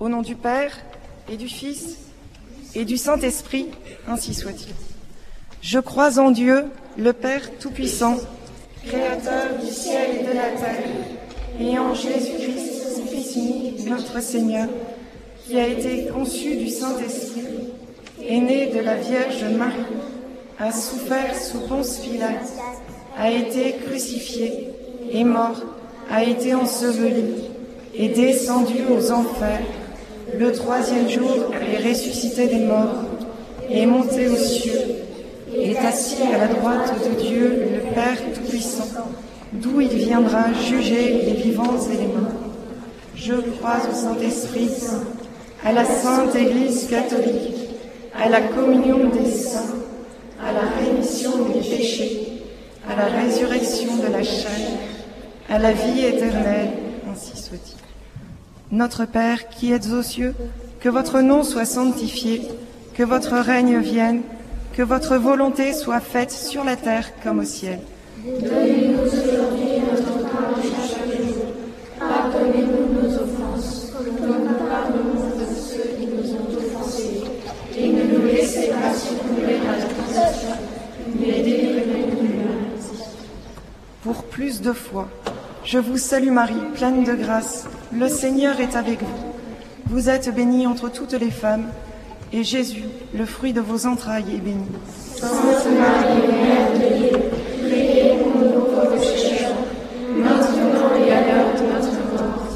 Au nom du Père et du Fils et du Saint-Esprit, ainsi soit-il. Je crois en Dieu, le Père Tout-Puissant, Créateur du ciel et de la terre, et en Jésus-Christ, son Fils unique, notre Seigneur, qui a été conçu du Saint-Esprit, est né de la Vierge Marie, a souffert sous Ponce Pilate, a été crucifié, est mort, a été enseveli, est descendu aux enfers, le troisième jour est ressuscité des morts, est monté aux cieux, est assis à la droite de Dieu, le Père Tout-Puissant, d'où il viendra juger les vivants et les morts. Je crois au Saint-Esprit, à la Sainte Église catholique, à la communion des saints, à la rémission des péchés, à la résurrection de la chair, à la vie éternelle, ainsi soit-il. Notre Père qui êtes aux cieux, que votre nom soit sanctifié, que votre règne vienne, que votre volonté soit faite sur la terre comme au ciel. Donnez-nous aujourd'hui notre pain de chaque jour. Pardonnez-nous nos offenses, comme nous pardonnons de ceux qui nous ont offensés. Et ne nous laissez pas succomber à la tentation, mais délivrez-nous du mal. Pour plus de foi, je vous salue Marie, pleine de grâce. Le Seigneur est avec vous. Vous êtes bénie entre toutes les femmes, et Jésus, le fruit de vos entrailles, est béni. Sainte Marie, Mère de Dieu, priez pour nous pauvres pécheurs, maintenant et à l'heure de notre mort.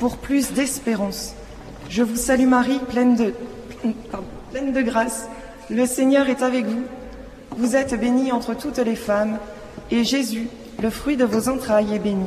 Pour plus d'espérance, je vous salue Marie, pleine de, pardon, pleine de grâce. Le Seigneur est avec vous. Vous êtes bénie entre toutes les femmes, et Jésus, le fruit de vos entrailles, est béni.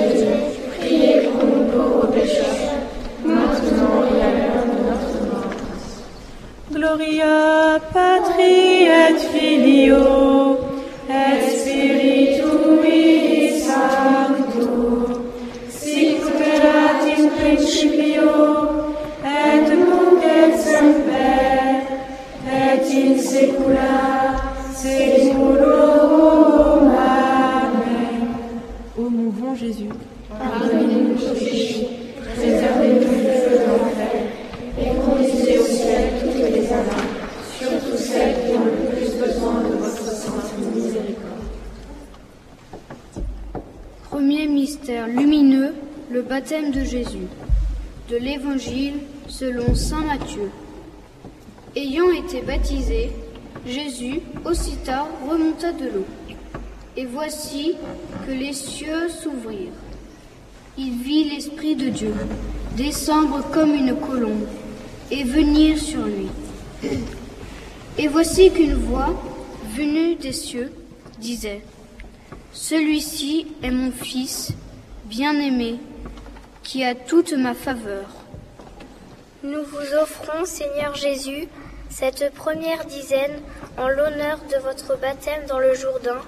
Gloria Patri et Filio et Spiritui Sancto. Sic erat in principio Remonta de l'eau. Et voici que les cieux s'ouvrirent. Il vit l'Esprit de Dieu descendre comme une colombe et venir sur lui. Et voici qu'une voix, venue des cieux, disait, Celui-ci est mon Fils bien-aimé, qui a toute ma faveur. Nous vous offrons, Seigneur Jésus, cette première dizaine en l'honneur de votre baptême dans le Jourdain,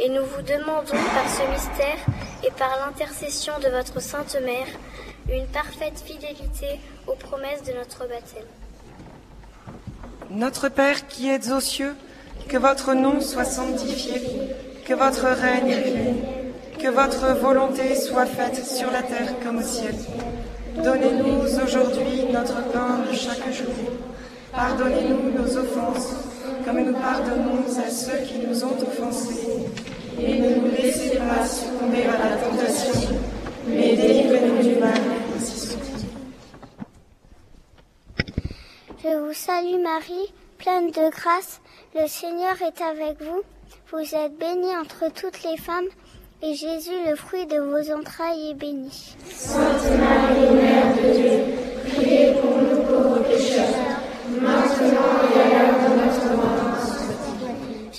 et nous vous demandons par ce mystère et par l'intercession de votre Sainte Mère une parfaite fidélité aux promesses de notre baptême. Notre Père qui êtes aux cieux, que votre nom soit sanctifié, que votre règne vienne, que votre volonté soit faite sur la terre comme au ciel. Donnez-nous aujourd'hui notre pain de chaque jour. Pardonnez-nous nos offenses, comme nous pardonnons à ceux qui nous ont offensés. Et ne nous laissez pas succomber à la tentation, mais délivrez-nous du mal. Ainsi soit-il. Je vous salue Marie, pleine de grâce, le Seigneur est avec vous. Vous êtes bénie entre toutes les femmes, et Jésus, le fruit de vos entrailles, est béni. Sainte Marie, Mère de Dieu, priez pour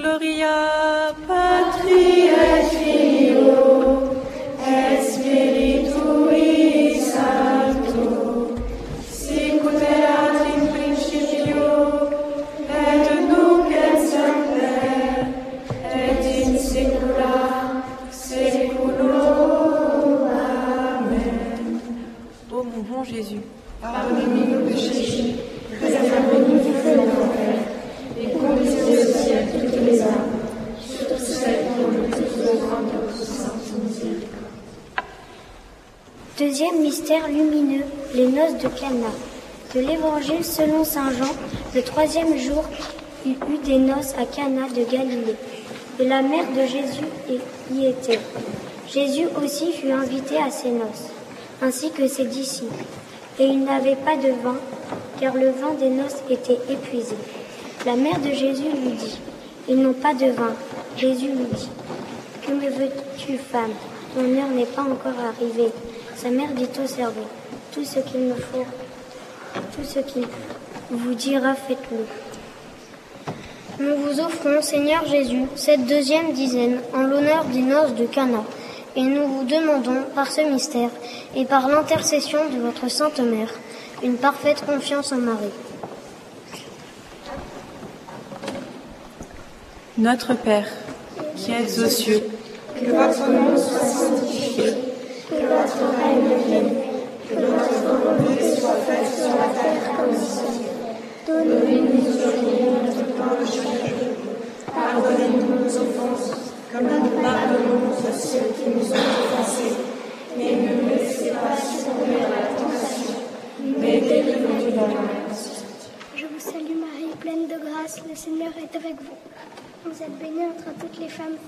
Gloria Patri selon Saint Jean, le troisième jour, il eut des noces à Cana de Galilée, et la mère de Jésus y était. Jésus aussi fut invité à ces noces, ainsi que ses disciples. Et il n'avait pas de vin, car le vin des noces était épuisé. La mère de Jésus lui dit, Ils n'ont pas de vin. Jésus lui dit, Que me veux-tu, femme? Ton heure n'est pas encore arrivée. Sa mère dit au servant, Tout ce qu'il me faut, tout ce qu'il vous dira, faites-le. Nous vous offrons, Seigneur Jésus, cette deuxième dizaine en l'honneur des noces de Cana. Et nous vous demandons, par ce mystère et par l'intercession de votre Sainte Mère, une parfaite confiance en Marie. notre Père, qui êtes aux cieux, Que votre nom soit sanctifié, que votre règne vienne, que votre volonté sur la terre comme au ciel. Donnez-nous aujourd'hui notre pain de chaque jour. Pardonnez-nous nos offenses, comme nous pardonnons à ceux qui nous ont offensés. Et ne nous laissez pas succomber à la tentation, mais délivrez-nous du mal. Je vous salue Marie, pleine de grâce, le Seigneur est avec vous. Vous êtes bénie entre toutes les femmes.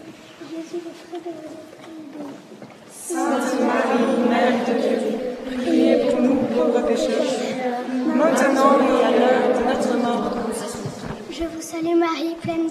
Jésus, le fruit de vos entrailles, est béni. Sainte Marie, Mère de Dieu, priez pour nous pauvres pécheurs, maintenant et à l'heure de notre mort. Je vous salue Marie, pleine de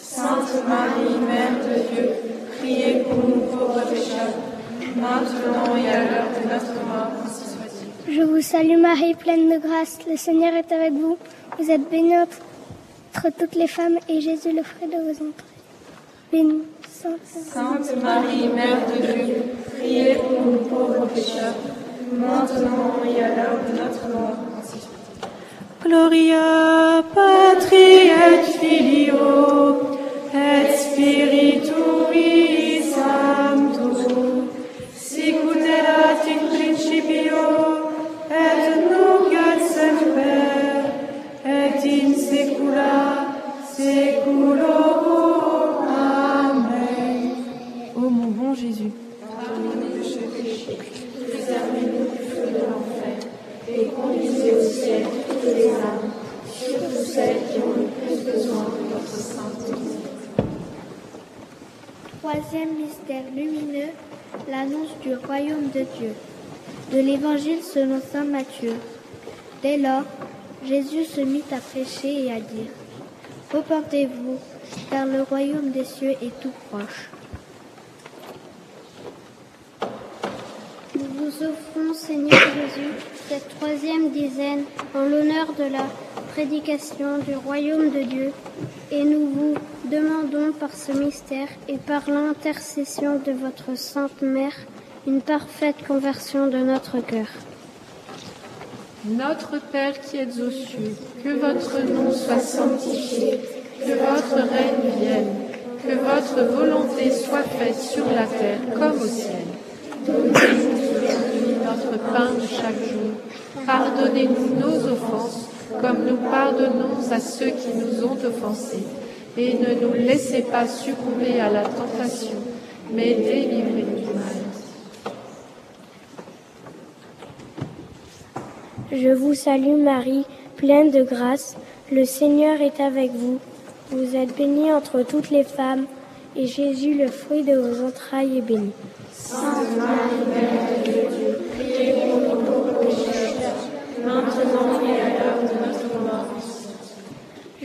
Sainte Marie, Mère de Dieu, priez pour nous pauvres pécheurs, maintenant et à l'heure de notre mort. Ainsi soit-il. Je vous salue Marie, pleine de grâce, le Seigneur est avec vous. Vous êtes bénie entre toutes les femmes, et Jésus, le fruit de vos entrailles. Béni, Sainte Sainte Marie, Mère de Dieu, priez pour nous pauvres pécheurs, maintenant et à l'heure de notre mort. Ainsi soit-il. Gloria Patri et Filio et l'annonce du royaume de Dieu. De l'évangile selon saint Matthieu. Dès lors, Jésus se mit à prêcher et à dire Repentez-vous, car le royaume des cieux est tout proche. Nous vous offrons, Seigneur Jésus, cette troisième dizaine en l'honneur de la prédication du royaume de Dieu, et nous vous demandons par ce mystère et par l'intercession de votre Sainte Mère une parfaite conversion de notre cœur. Notre Père qui êtes aux cieux, que votre nom soit sanctifié, que votre règne vienne, que votre volonté soit faite sur la terre comme au ciel. Donnez-nous notre pain de chaque jour. Pardonnez-nous nos offenses, comme nous pardonnons à ceux qui nous ont offensés. Et ne nous laissez pas succomber à la tentation, mais délivrez-nous du mal. Je vous salue Marie, pleine de grâce. Le Seigneur est avec vous. Vous êtes bénie entre toutes les femmes, et Jésus, le fruit de vos entrailles, est béni.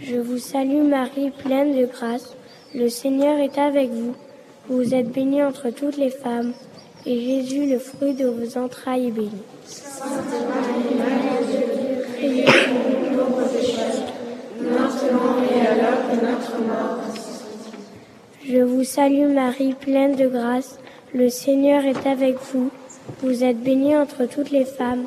Je vous salue Marie, pleine de grâce. Le Seigneur est avec vous. Vous êtes bénie entre toutes les femmes, et Jésus, le fruit de vos entrailles, est béni. Maintenant de notre mort. Je vous salue Marie, pleine de grâce. Le Seigneur est avec vous. Vous êtes bénie entre toutes les femmes,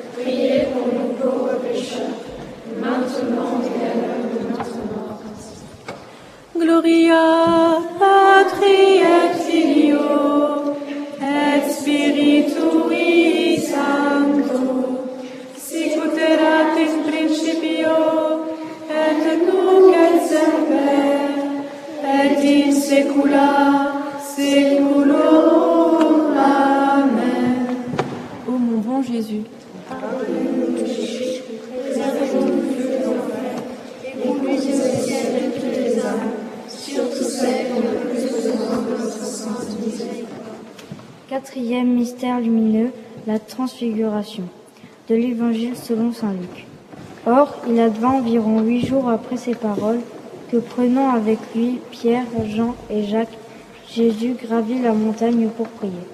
priez pour nous pauvres pécheurs, maintenant et à l'heure de notre mort. Gloria Patri et Filio et Spiritui transfiguration de l'Évangile selon Saint Luc. Or, il advint environ huit jours après ces paroles que prenant avec lui Pierre, Jean et Jacques, Jésus gravit la montagne pour prier.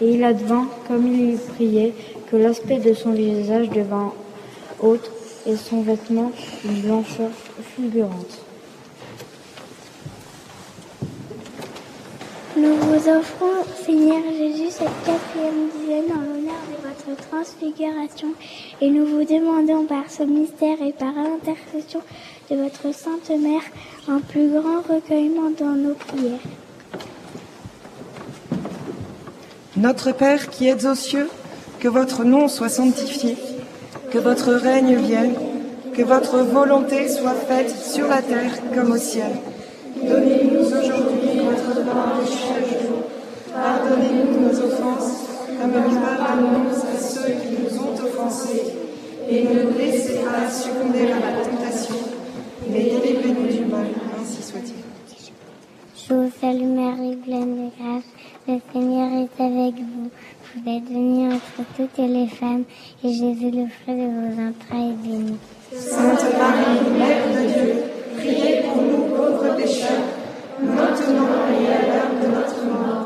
Et il advint, comme il priait, que l'aspect de son visage devint autre et son vêtement une blancheur fulgurante. Nous vous offrons, Seigneur Jésus, cette quatrième dizaine transfiguration et nous vous demandons par ce mystère et par l'intercession de votre Sainte Mère un plus grand recueillement dans nos prières. Notre Père qui êtes aux cieux, que votre nom soit sanctifié, que votre règne vienne, que votre volonté soit faite sur la terre comme au ciel. Donnez-nous aujourd'hui notre pain de chaque jour. Pardonnez-nous nos offenses, comme nous pardonnons Et ne nous laissez pas succomber à la tentation, mais délivrez-nous du mal. Ainsi soit-il. Je vous salue Marie, pleine de grâce. Le Seigneur est avec vous. Vous êtes bénie entre toutes les femmes, et Jésus, le fruit de vos entrailles, est béni. Sainte Marie, Mère de Dieu, priez pour nous pauvres pécheurs, maintenant et à l'heure de notre mort.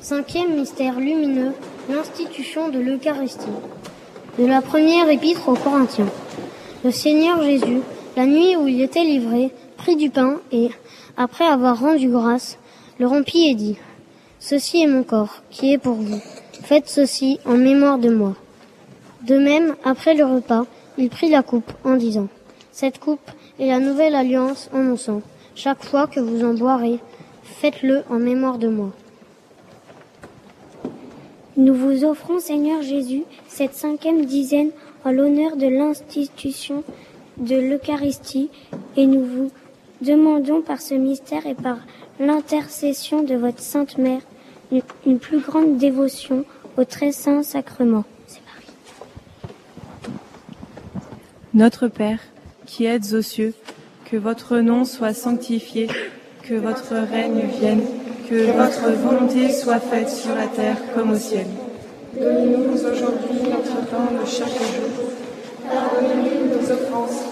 Cinquième mystère lumineux, l'institution de l'Eucharistie. De la première épître aux Corinthiens. Le Seigneur Jésus, la nuit où il était livré, prit du pain et, après avoir rendu grâce, le rompit et dit, Ceci est mon corps, qui est pour vous. Faites ceci en mémoire de moi. De même, après le repas, il prit la coupe en disant, Cette coupe est la nouvelle alliance en mon sang. Chaque fois que vous en boirez, faites-le en mémoire de moi. Nous vous offrons, Seigneur Jésus, cette cinquième dizaine en l'honneur de l'institution de l'Eucharistie et nous vous demandons par ce mystère et par l'intercession de votre Sainte Mère une, une plus grande dévotion au très saint sacrement. C'est Marie. notre Père, qui êtes aux cieux, que votre nom soit sanctifié, que votre règne vienne, que votre volonté soit faite sur la terre comme au ciel. Donne-nous aujourd'hui notre pain de chaque jour. Pardonnez-nous nos offenses,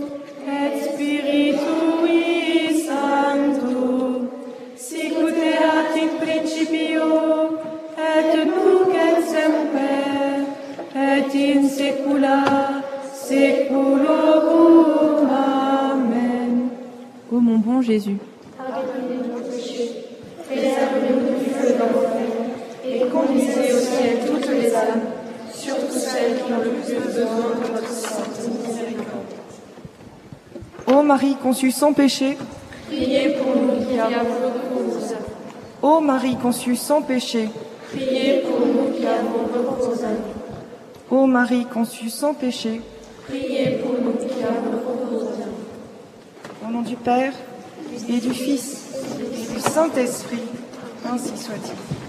conçue sans péché, Priez pour nous ô Marie conçue sans péché, Priez pour nous qui avons recours ô Marie conçue sans péché, Priez pour nous qui avons recours au nom du Père et du Fils et du Saint-Esprit, ainsi soit-il.